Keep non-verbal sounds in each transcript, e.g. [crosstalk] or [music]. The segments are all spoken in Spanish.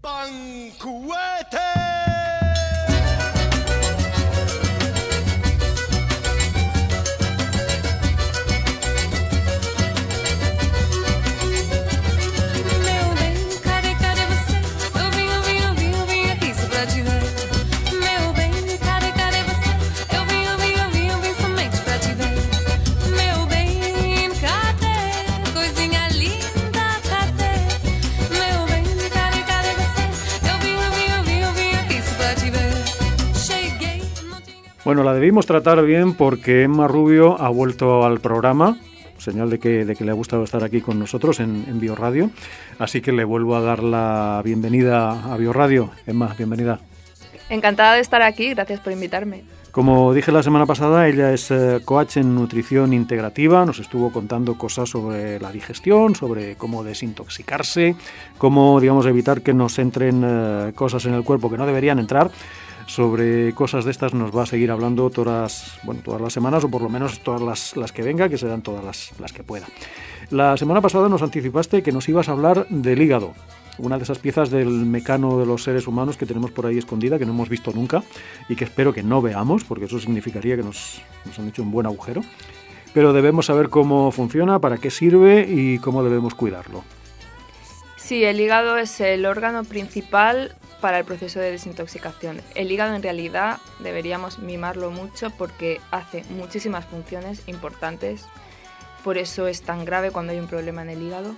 ¡Bancuete! Bueno, la debimos tratar bien porque Emma Rubio ha vuelto al programa, señal de que, de que le ha gustado estar aquí con nosotros en, en Bioradio. Así que le vuelvo a dar la bienvenida a Bioradio. Emma, bienvenida. Encantada de estar aquí, gracias por invitarme. Como dije la semana pasada, ella es eh, coach en nutrición integrativa, nos estuvo contando cosas sobre la digestión, sobre cómo desintoxicarse, cómo digamos evitar que nos entren eh, cosas en el cuerpo que no deberían entrar sobre cosas de estas nos va a seguir hablando todas, bueno, todas las semanas o por lo menos todas las, las que venga, que serán todas las, las que pueda. La semana pasada nos anticipaste que nos ibas a hablar del hígado, una de esas piezas del mecano de los seres humanos que tenemos por ahí escondida, que no hemos visto nunca y que espero que no veamos, porque eso significaría que nos, nos han hecho un buen agujero. Pero debemos saber cómo funciona, para qué sirve y cómo debemos cuidarlo. Sí, el hígado es el órgano principal para el proceso de desintoxicación. El hígado en realidad deberíamos mimarlo mucho porque hace muchísimas funciones importantes, por eso es tan grave cuando hay un problema en el hígado,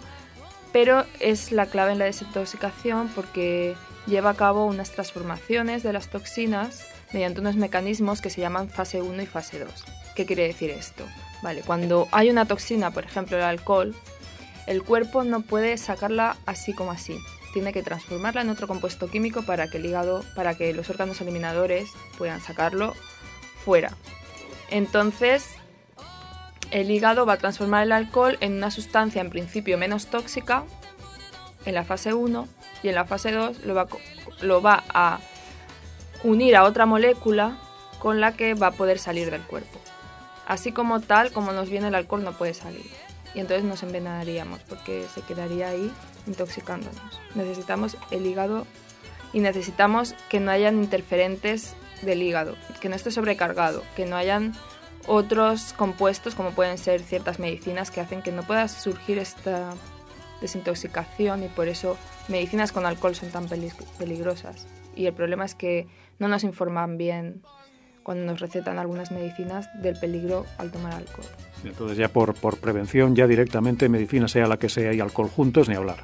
pero es la clave en la desintoxicación porque lleva a cabo unas transformaciones de las toxinas mediante unos mecanismos que se llaman fase 1 y fase 2. ¿Qué quiere decir esto? Vale, cuando hay una toxina, por ejemplo el alcohol, el cuerpo no puede sacarla así como así tiene que transformarla en otro compuesto químico para que el hígado, para que los órganos eliminadores puedan sacarlo fuera. Entonces, el hígado va a transformar el alcohol en una sustancia en principio menos tóxica en la fase 1 y en la fase 2 lo va, lo va a unir a otra molécula con la que va a poder salir del cuerpo. Así como tal, como nos viene el alcohol no puede salir. Y entonces nos envenenaríamos porque se quedaría ahí intoxicándonos. Necesitamos el hígado y necesitamos que no hayan interferentes del hígado, que no esté sobrecargado, que no hayan otros compuestos como pueden ser ciertas medicinas que hacen que no pueda surgir esta desintoxicación y por eso medicinas con alcohol son tan peligrosas. Y el problema es que no nos informan bien cuando nos recetan algunas medicinas del peligro al tomar alcohol. Entonces ya por, por prevención, ya directamente medicina sea la que sea y alcohol juntos, ni hablar.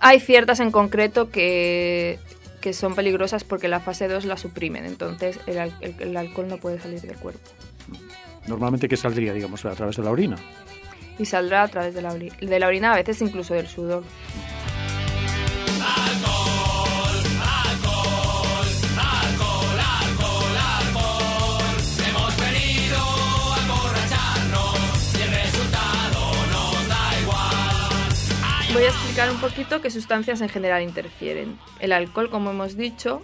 Hay ciertas en concreto que, que son peligrosas porque la fase 2 la suprimen, entonces el, el, alcohol no puede salir del cuerpo. Normalmente, ¿qué saldría, digamos, a través de la orina? Y saldrá a través de la, de la orina, a veces incluso del sudor. Voy a explicar un poquito qué sustancias en general interfieren. El alcohol, como hemos dicho,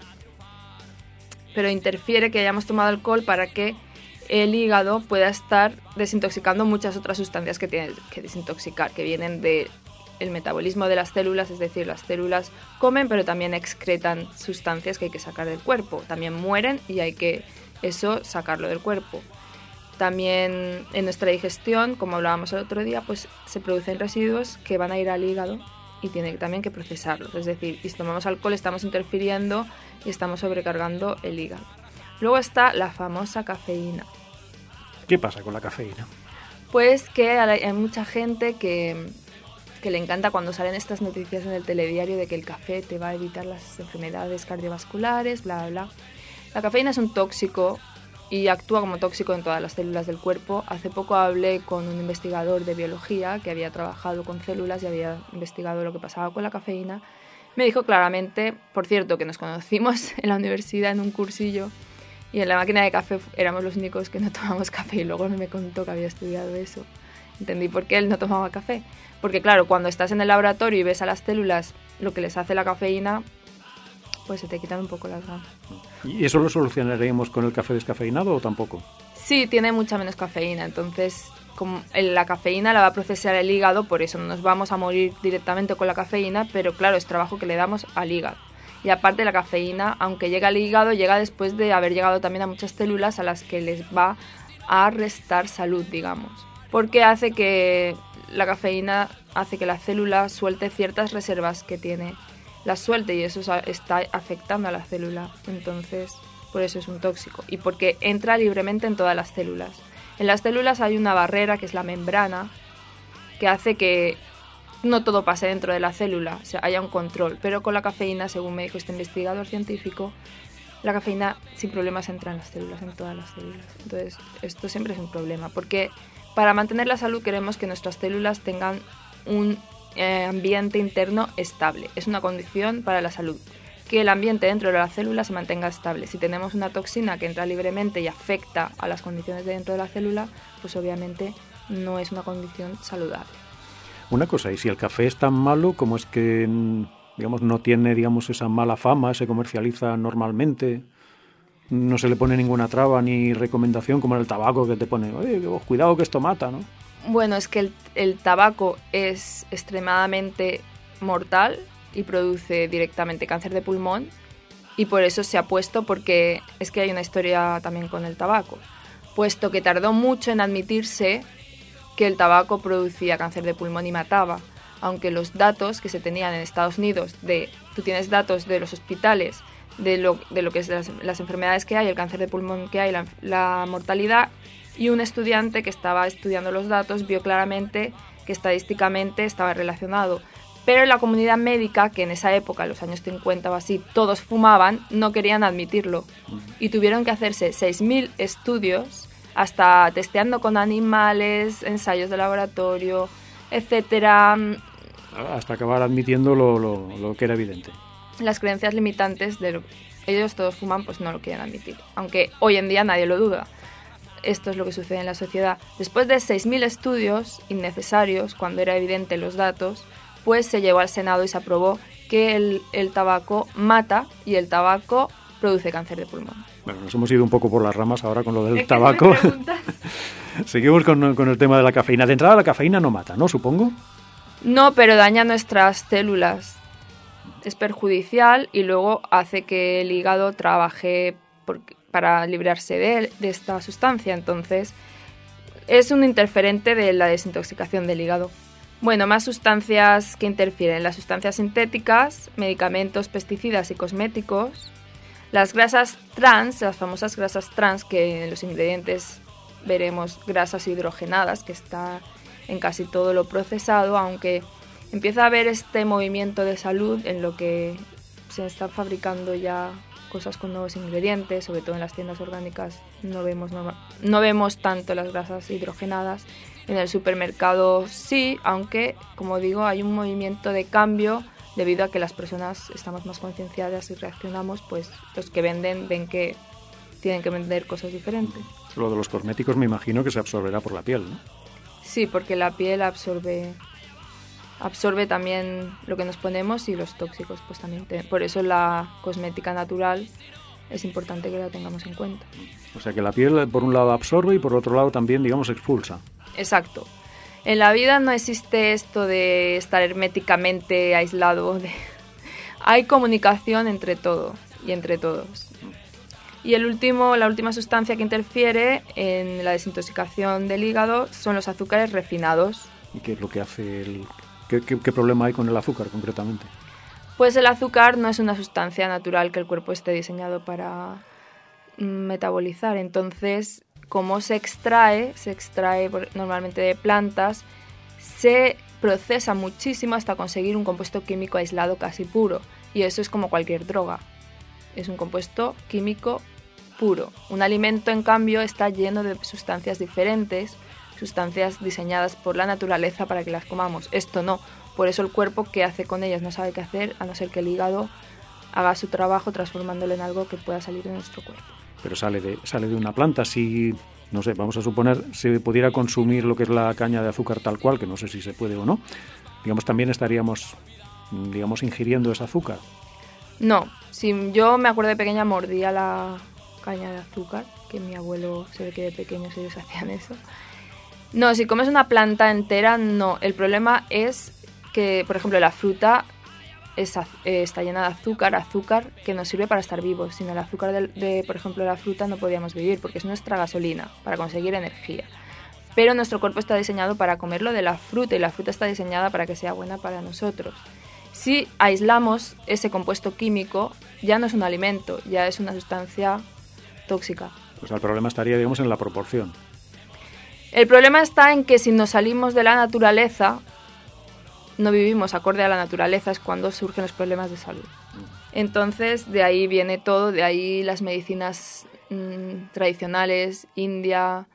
pero interfiere que hayamos tomado alcohol para que el hígado pueda estar desintoxicando muchas otras sustancias que tiene que desintoxicar, que vienen del metabolismo de las células, es decir, las células comen, pero también excretan sustancias que hay que sacar del cuerpo. También mueren y hay que eso sacarlo del cuerpo. También en nuestra digestión, como hablábamos el otro día, pues se producen residuos que van a ir al hígado y tiene también que procesarlos. Es decir, si tomamos alcohol estamos interfiriendo y estamos sobrecargando el hígado. Luego está la famosa cafeína. ¿Qué pasa con la cafeína? Pues que hay mucha gente que, que le encanta cuando salen estas noticias en el telediario de que el café te va a evitar las enfermedades cardiovasculares, bla, bla. La cafeína es un tóxico y actúa como tóxico en todas las células del cuerpo. Hace poco hablé con un investigador de biología que había trabajado con células y había investigado lo que pasaba con la cafeína. Me dijo claramente, por cierto, que nos conocimos [laughs] en la universidad en un cursillo y en la máquina de café éramos los únicos que no tomamos café y luego me contó que había estudiado eso. Entendí por qué él no tomaba café. Porque claro, cuando estás en el laboratorio y ves a las células lo que les hace la cafeína, pues se te quitan un poco las ganas. ¿Y eso lo solucionaríamos con el café descafeinado o tampoco? Sí, tiene mucha menos cafeína, entonces como la cafeína la va a procesar el hígado, por eso no nos vamos a morir directamente con la cafeína, pero claro, es trabajo que le damos al hígado. Y aparte la cafeína, aunque llega al hígado, llega después de haber llegado también a muchas células a las que les va a restar salud, digamos. Porque hace que la cafeína hace que la célula suelte ciertas reservas que tiene. Las suelte y eso está afectando a la célula. Entonces, por eso es un tóxico. Y porque entra libremente en todas las células. En las células hay una barrera que es la membrana que hace que no todo pase dentro de la célula, o haya un control. Pero con la cafeína, según me dijo este investigador científico, la cafeína sin problemas entra en las células, en todas las células. Entonces, esto siempre es un problema, porque para mantener la salud queremos que nuestras células tengan un eh, ambiente interno estable. Es una condición para la salud. Que el ambiente dentro de la célula se mantenga estable. Si tenemos una toxina que entra libremente y afecta a las condiciones de dentro de la célula, pues obviamente no es una condición saludable. Una cosa, y si el café es tan malo, ¿cómo es que digamos, no tiene digamos, esa mala fama, se comercializa normalmente? No se le pone ninguna traba ni recomendación como el tabaco que te pone, oye, cuidado que esto mata, ¿no? Bueno, es que el, el tabaco es extremadamente mortal y produce directamente cáncer de pulmón y por eso se ha puesto porque es que hay una historia también con el tabaco, puesto que tardó mucho en admitirse que el tabaco producía cáncer de pulmón y mataba, aunque los datos que se tenían en Estados Unidos, de, tú tienes datos de los hospitales, de lo, de lo que es las, enfermedades que hay, el cáncer de pulmón que hay, la, la mortalidad, y un estudiante que estaba estudiando los datos vio claramente que estadísticamente estaba relacionado. Pero en la comunidad médica, que en esa época, en los años 50 o así, todos fumaban, no querían admitirlo. Y tuvieron que hacerse 6.000 estudios hasta testeando con animales, ensayos de laboratorio, etcétera. Hasta acabar admitiendo lo, lo, que era evidente. Las creencias limitantes de lo ellos todos fuman, pues no lo quieren admitir. Aunque hoy en día nadie lo duda. Esto es lo que sucede en la sociedad. Después de 6.000 estudios innecesarios, cuando era evidente los datos, pues se llevó al Senado y se aprobó que el, el tabaco mata y el tabaco produce cáncer de pulmón. Bueno, nos hemos ido un poco por las ramas ahora con lo del tabaco. [laughs] Seguimos con, con, el tema de la cafeína. De entrada, la cafeína no mata, ¿no? Supongo. No, pero daña nuestras células. Es perjudicial y luego hace que el hígado trabaje para librarse de, de esta sustancia. Entonces, es un interferente de la desintoxicación del hígado. Bueno, más sustancias que interfieren. Las sustancias sintéticas, medicamentos, pesticidas y cosméticos, las grasas trans, las famosas grasas trans, que en los ingredientes veremos grasas hidrogenadas, que está en casi todo lo procesado, aunque empieza a haber este movimiento de salud en lo que se están fabricando ya cosas con nuevos ingredientes, sobre todo en las tiendas orgánicas no vemos, no vemos tanto las grasas hidrogenadas. En el supermercado sí, aunque como digo hay un movimiento de cambio debido a que las personas estamos más concienciadas y reaccionamos, pues los que venden ven que tienen que vender cosas diferentes. Lo de los cosméticos me imagino que se absorberá por la piel, ¿no? Sí, porque la piel absorbe absorbe también lo que nos ponemos y los tóxicos pues también. Por eso la cosmética natural es importante que la tengamos en cuenta. O sea que la piel por un lado absorbe y por otro lado también digamos expulsa. Exacto. En la vida no existe esto de estar herméticamente aislado. [laughs] Hay comunicación entre todo y entre todos. Y el último, la última sustancia que interfiere en la desintoxicación del hígado son los azúcares refinados. ¿Y qué es lo que hace el... ¿Qué, problema hay con el azúcar concretamente? Pues el azúcar no es una sustancia natural que el cuerpo esté diseñado para metabolizar. Entonces, como se extrae, se extrae normalmente de plantas, se procesa muchísimo hasta conseguir un compuesto químico aislado casi puro. Y eso es como cualquier droga. Es un compuesto químico puro. Un alimento, en cambio, está lleno de sustancias diferentes, sustancias diseñadas por la naturaleza para que las comamos. Esto no. Por eso el cuerpo, ¿qué hace con ellas? No sabe qué hacer, a no ser que el hígado haga su trabajo transformándolo en algo que pueda salir de nuestro cuerpo pero sale de, sale de una planta. Si, no sé, vamos a suponer, se pudiera consumir lo que es la caña de azúcar tal cual, que no sé si se puede o no, digamos, también estaríamos, digamos, ingiriendo ese azúcar. No, si yo me acuerdo de pequeña mordía la caña de azúcar, que mi abuelo se ve que de pequeños ellos hacían eso. No, si comes una planta entera, no. El problema es que, por ejemplo, la fruta eh, está llena de azúcar, azúcar que nos sirve para estar vivos. Sin el azúcar de, por ejemplo, la fruta no podríamos vivir porque es nuestra gasolina para conseguir energía. Pero nuestro cuerpo está diseñado para comerlo de la fruta y la fruta está diseñada para que sea buena para nosotros. Si aislamos ese compuesto químico, ya no es un alimento, ya es una sustancia tóxica. Pues el problema estaría, digamos, en la proporción. El problema está en que si nos salimos de la naturaleza, no vivimos acorde a la naturaleza es cuando surgen los problemas de salud. Entonces, de ahí viene todo, de ahí las medicinas mm, tradicionales, India,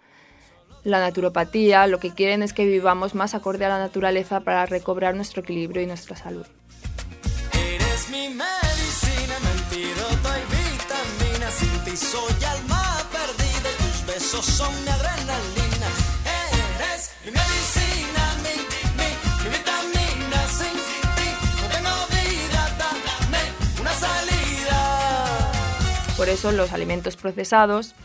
la naturopatía, lo que quieren es que vivamos más acorde a la naturaleza para recobrar nuestro equilibrio y nuestra salud. Eres mi medicina, vitamina, sin ti soy alma perdida, tus besos son. Por eso los alimentos procesados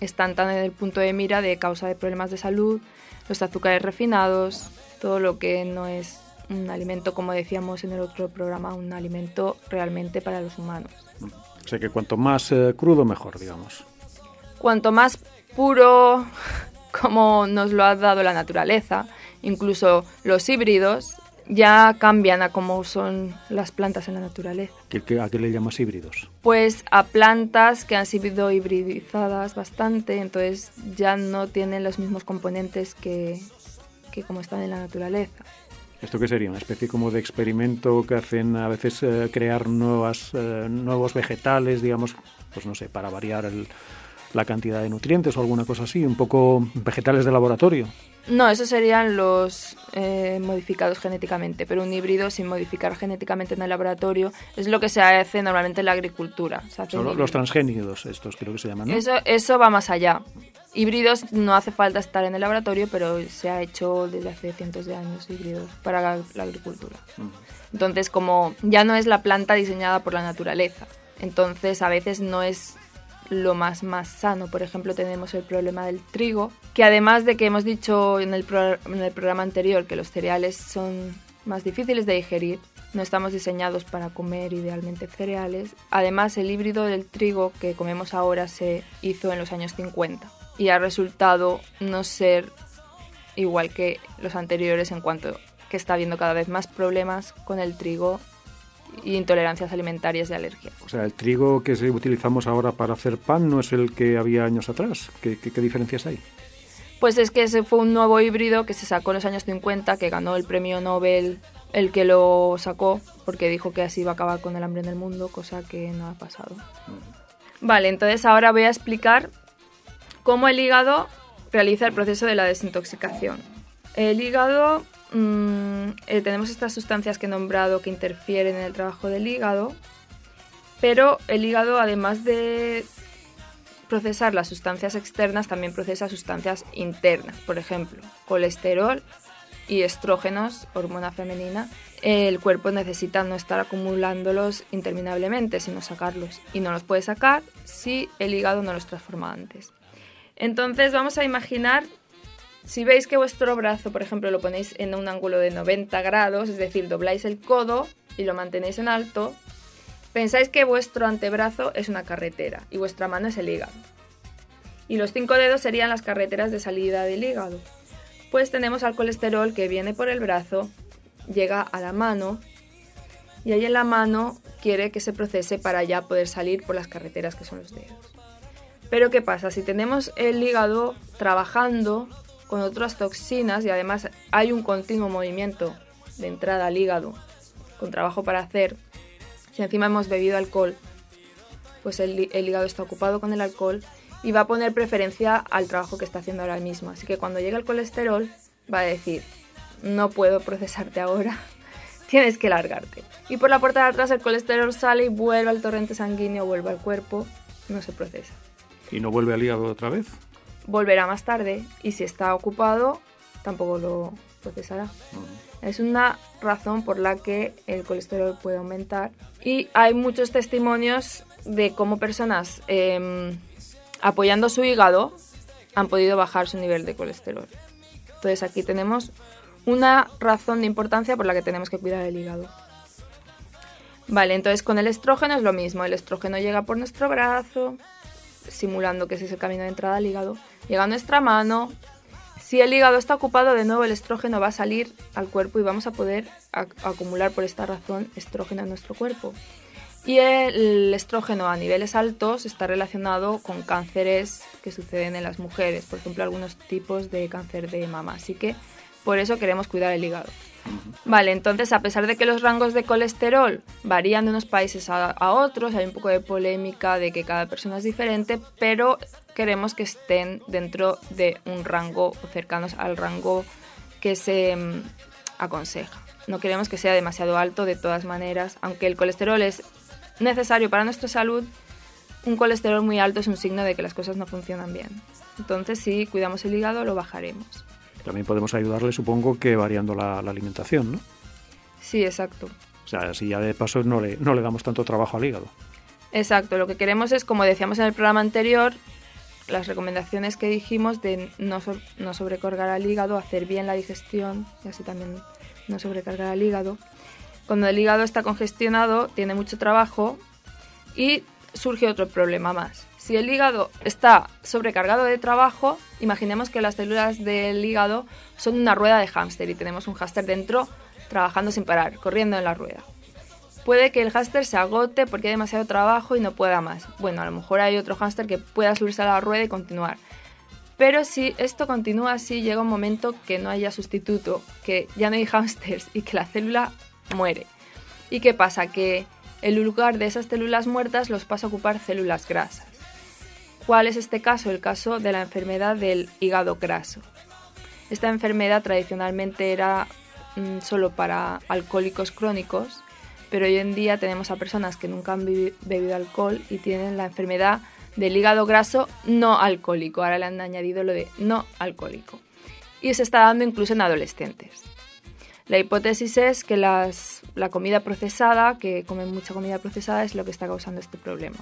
están tan en el punto de mira de causa de problemas de salud, los azúcares refinados, todo lo que no es un alimento, como decíamos en el otro programa, un alimento realmente para los humanos. O sea que cuanto más eh, crudo, mejor, digamos. Cuanto más puro, como nos lo ha dado la naturaleza, incluso los híbridos, ya cambian a cómo son las plantas en la naturaleza. ¿A qué le llamas híbridos? Pues a plantas que han sido hibridizadas bastante, entonces ya no tienen los mismos componentes que, que como están en la naturaleza. ¿Esto qué sería? ¿Una especie como de experimento que hacen a veces eh, crear nuevas, eh, nuevos vegetales, digamos, pues no sé, para variar el, la cantidad de nutrientes o alguna cosa así, un poco vegetales de laboratorio. No, esos serían los eh, modificados genéticamente, pero un híbrido sin modificar genéticamente en el laboratorio es lo que se hace normalmente en la agricultura. Son los transgénidos, estos creo que se llaman, ¿no? Eso, eso va más allá. Híbridos no hace falta estar en el laboratorio, pero se ha hecho desde hace cientos de años híbridos para la agricultura. Entonces, como ya no es la planta diseñada por la naturaleza, entonces a veces no es lo más, más sano. Por ejemplo, tenemos el problema del trigo, que además de que hemos dicho en el, en el programa anterior que los cereales son más difíciles de digerir, no estamos diseñados para comer idealmente cereales. Además, el híbrido del trigo que comemos ahora se hizo en los años 50 y ha resultado no ser igual que los anteriores en cuanto que está habiendo cada vez más problemas con el trigo intolerancias alimentarias y alergias. O sea, el trigo que utilizamos ahora para hacer pan no es el que había años atrás. ¿Qué, diferencias hay? Pues es que ese fue un nuevo híbrido que se sacó en los años 50, que ganó el premio Nobel el que lo sacó, porque dijo que así iba a acabar con el hambre en el mundo, cosa que no ha pasado. Vale, entonces ahora voy a explicar cómo el hígado realiza el proceso de la desintoxicación. El hígado Mm, eh, tenemos estas sustancias que he nombrado que interfieren en el trabajo del hígado, pero el hígado además de procesar las sustancias externas también procesa sustancias internas, por ejemplo, colesterol y estrógenos, hormona femenina. El cuerpo necesita no estar acumulándolos interminablemente, sino sacarlos. Y no los puede sacar si el hígado no los transforma antes. Entonces vamos a imaginar si veis que vuestro brazo, por ejemplo, lo ponéis en un ángulo de 90 grados, es decir, dobláis el codo y lo mantenéis en alto, pensáis que vuestro antebrazo es una carretera y vuestra mano es el hígado. Y los cinco dedos serían las carreteras de salida del hígado. Pues tenemos al colesterol que viene por el brazo, llega a la mano y ahí en la mano quiere que se procese para ya poder salir por las carreteras que son los dedos. Pero ¿qué pasa? Si tenemos el hígado trabajando con otras toxinas y además hay un continuo movimiento de entrada al hígado con trabajo para hacer. Si encima hemos bebido alcohol, pues el, hígado está ocupado con el alcohol y va a poner preferencia al trabajo que está haciendo ahora mismo. Así que cuando llega el colesterol va a decir, no puedo procesarte ahora, [laughs] tienes que largarte. Y por la puerta de atrás el colesterol sale y vuelve al torrente sanguíneo, vuelve al cuerpo, no se procesa. ¿Y no vuelve al hígado otra vez? Volverá más tarde y si está ocupado tampoco lo procesará. Es una razón por la que el colesterol puede aumentar y hay muchos testimonios de cómo personas em, apoyando su hígado, han podido bajar su nivel de colesterol. Entonces aquí tenemos una razón de importancia por la que tenemos que cuidar el hígado. Vale, entonces con el estrógeno es lo mismo. El estrógeno llega por nuestro brazo, simulando que ese es el camino de entrada al hígado. Llega a nuestra mano. Si el hígado está ocupado, de nuevo el estrógeno va a salir al cuerpo y vamos a poder acumular por esta razón estrógeno en nuestro cuerpo. Y el estrógeno a niveles altos está relacionado con cánceres que suceden en las mujeres, por ejemplo, algunos tipos de cáncer de mama. Así que por eso queremos cuidar el hígado. Vale, entonces a pesar de que los rangos de colesterol varían de unos países a, otros, hay un poco de polémica de que cada persona es diferente, pero queremos que estén dentro de un rango cercanos al rango que se mm, aconseja. No queremos que sea demasiado alto de todas maneras, aunque el colesterol es necesario para nuestra salud, un colesterol muy alto es un signo de que las cosas no funcionan bien. Entonces, si cuidamos el hígado, lo bajaremos. También podemos ayudarle, supongo, que variando la, alimentación, ¿no? Sí, exacto. O sea, así ya de paso no le, no le damos tanto trabajo al hígado. Exacto, lo que queremos es, como decíamos en el programa anterior, las recomendaciones que dijimos de no, no sobrecargar al hígado, hacer bien la digestión y así también no sobrecargar al hígado. Cuando el hígado está congestionado, tiene mucho trabajo y surge otro problema más. Si el hígado está sobrecargado de trabajo, imaginemos que las células del hígado son una rueda de hámster y tenemos un hámster dentro trabajando sin parar, corriendo en la rueda. Puede que el hámster se agote porque hay demasiado trabajo y no pueda más. Bueno, a lo mejor hay otro hámster que pueda subirse a la rueda y continuar. Pero si esto continúa así, llega un momento que no haya sustituto, que ya no hay hámsters y que la célula muere. ¿Y qué pasa? Que el lugar de esas células muertas los pasa a ocupar células grasas. ¿Cuál es este caso? El caso de la enfermedad del hígado graso. Esta enfermedad tradicionalmente era mm, solo para alcohólicos crónicos, pero hoy en día tenemos a personas que nunca han bebido alcohol y tienen la enfermedad del hígado graso no alcohólico. Ahora le han añadido lo de no alcohólico. Y se está dando incluso en adolescentes. La hipótesis es que la comida procesada, que comen mucha comida procesada, es lo que está causando este problema.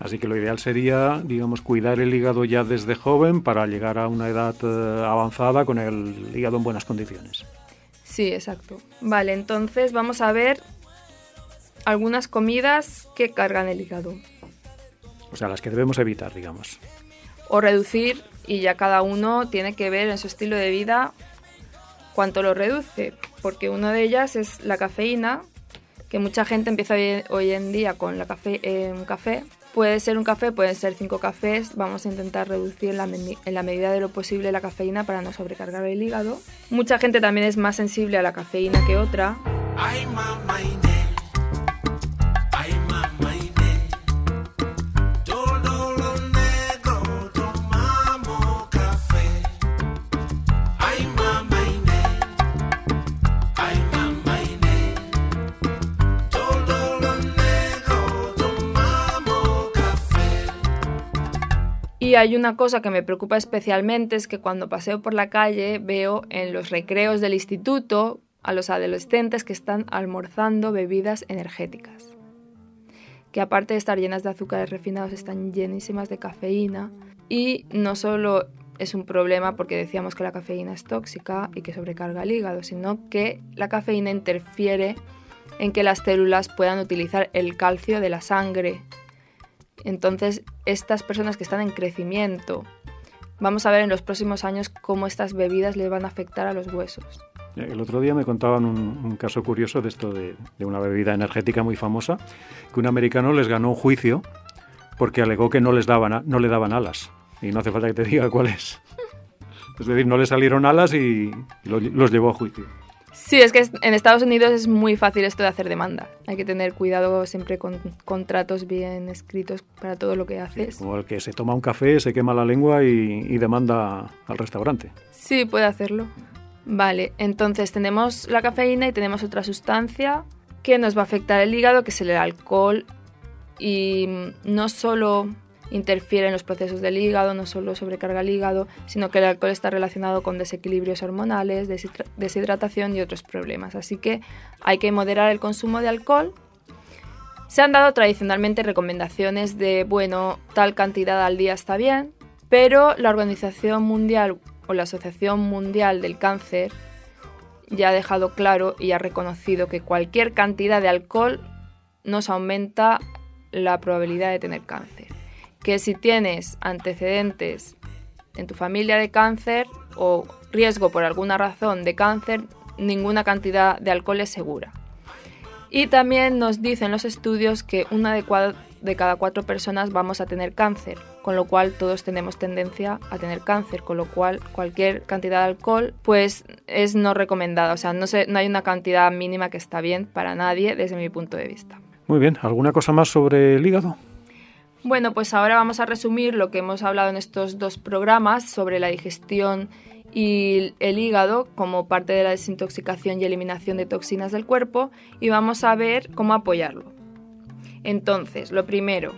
Así que lo ideal sería, digamos, cuidar el hígado ya desde joven para llegar a una edad eh, avanzada con el hígado en buenas condiciones. Sí, exacto. Vale, entonces vamos a ver algunas comidas que cargan el hígado. O sea, las que debemos evitar, digamos. O reducir, y ya cada uno tiene que ver en su estilo de vida cuánto lo reduce, porque una de ellas es la cafeína, que mucha gente empieza hoy en día con la café, eh, un café. Puede ser un café, pueden ser cinco cafés. Vamos a intentar reducir en la, en la medida de lo posible la cafeína para no sobrecargar el hígado. Mucha gente también es más sensible a la cafeína que otra. Y hay una cosa que me preocupa especialmente, es que cuando paseo por la calle veo en los recreos del instituto a los adolescentes que están almorzando bebidas energéticas, que aparte de estar llenas de azúcares refinados, están llenísimas de cafeína. Y no solo es un problema porque decíamos que la cafeína es tóxica y que sobrecarga el hígado, sino que la cafeína interfiere en que las células puedan utilizar el calcio de la sangre entonces, estas personas que están en crecimiento, vamos a ver en los próximos años cómo estas bebidas les van a afectar a los huesos. El otro día me contaban un, caso curioso de esto de, una bebida energética muy famosa, que un americano les ganó un juicio porque alegó que no les daban no le daban alas. Y no hace falta que te diga cuál es. Es decir, no le salieron alas y los llevó a juicio. Sí, es que en Estados Unidos es muy fácil esto de hacer demanda. Hay que tener cuidado siempre con contratos bien escritos para todo lo que haces. como el que se toma un café, se quema la lengua y, demanda al restaurante. Sí, puede hacerlo. Vale, entonces tenemos la cafeína y tenemos otra sustancia que nos va a afectar el hígado, que es el alcohol. Y no solo interfiere en los procesos del hígado, no solo sobrecarga el hígado, sino que el alcohol está relacionado con desequilibrios hormonales, deshidratación y otros problemas. Así que hay que moderar el consumo de alcohol. Se han dado tradicionalmente recomendaciones de, bueno, tal cantidad al día está bien, pero la Organización Mundial o la Asociación Mundial del Cáncer ya ha dejado claro y ha reconocido que cualquier cantidad de alcohol nos aumenta la probabilidad de tener cáncer. Que si tienes antecedentes en tu familia de cáncer o riesgo por alguna razón de cáncer, ninguna cantidad de alcohol es segura. Y también nos dicen los estudios que una de, de cada cuatro personas vamos a tener cáncer, con lo cual todos tenemos tendencia a tener cáncer, con lo cual cualquier cantidad de alcohol pues es no recomendada, o sea, no, no hay una cantidad mínima que está bien para nadie desde mi punto de vista. Muy bien, ¿alguna cosa más sobre el hígado? Bueno, pues ahora vamos a resumir lo que hemos hablado en estos dos programas sobre la digestión y el hígado como parte de la desintoxicación y eliminación de toxinas del cuerpo y vamos a ver cómo apoyarlo. Entonces, lo primero,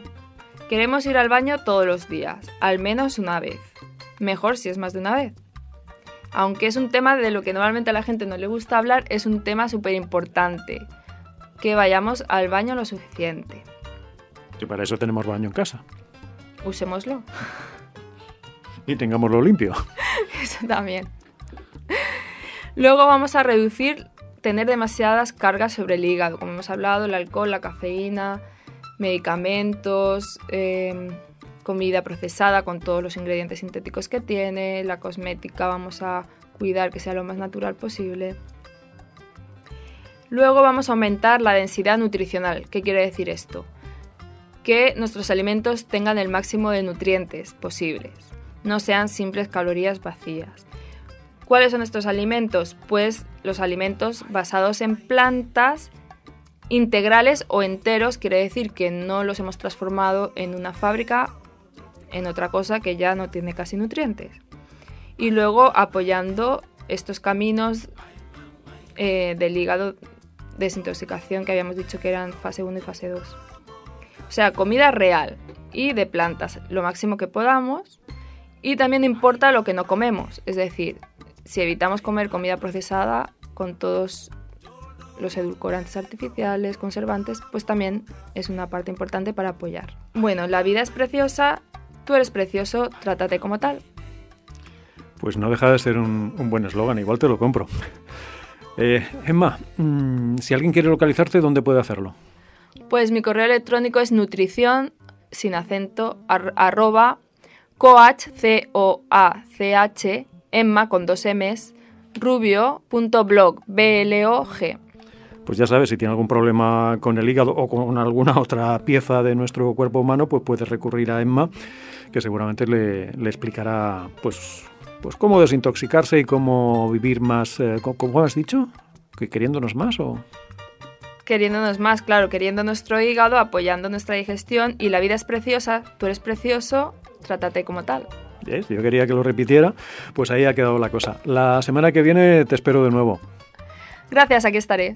queremos ir al baño todos los días, al menos una vez. Mejor si es más de una vez. Aunque es un tema de lo que normalmente a la gente no le gusta hablar, es un tema súper importante. Que vayamos al baño lo suficiente. Y para eso tenemos baño en casa. Usémoslo. Y tengámoslo limpio. [laughs] Eso también. Luego vamos a reducir tener demasiadas cargas sobre el hígado, como hemos hablado, el alcohol, la cafeína, medicamentos, em, comida procesada con todos los ingredientes sintéticos que tiene, la cosmética vamos a cuidar que sea lo más natural posible. Luego vamos a aumentar la densidad nutricional. ¿Qué quiere decir esto? Que nuestros alimentos tengan el máximo de nutrientes posibles no sean simples calorías vacías. ¿Cuáles son estos alimentos? Pues los alimentos basados en plantas integrales o enteros, quiere decir que no los hemos transformado en una fábrica, en otra cosa que ya no tiene casi nutrientes. Y luego apoyando estos caminos eh, del hígado desintoxicación que habíamos dicho que eran fase 1 y fase 2. O sea, comida real y de plantas, lo máximo que podamos y también importa lo que no comemos, es decir, si evitamos comer comida procesada con todos los edulcorantes artificiales, conservantes, pues también es una parte importante para apoyar. Bueno, la vida es preciosa, tú eres precioso, trátate como tal. Pues no deja de ser un, buen eslogan, igual te lo compro. [laughs] Eh, Emma, mm, si alguien quiere localizarte, ¿dónde puede hacerlo? Pues mi correo electrónico es nutrición sin acento arroba coach, C-O-A-C-H, Emma con dos M's, rubio.blog, B-L-O-G. Pues ya sabes, si tiene algún problema con el hígado o con alguna otra pieza de nuestro cuerpo humano, pues puedes recurrir a Emma, que seguramente le, explicará pues, pues cómo desintoxicarse y cómo vivir más, eh, ¿cómo has dicho? ¿Que queriéndonos más o...? Queriéndonos más, claro, queriendo nuestro hígado, apoyando nuestra digestión y la vida es preciosa, tú eres precioso trátate como tal. Yo quería que lo repitiera, pues ahí ha quedado la cosa. La semana que viene te espero de nuevo. Gracias, aquí estaré.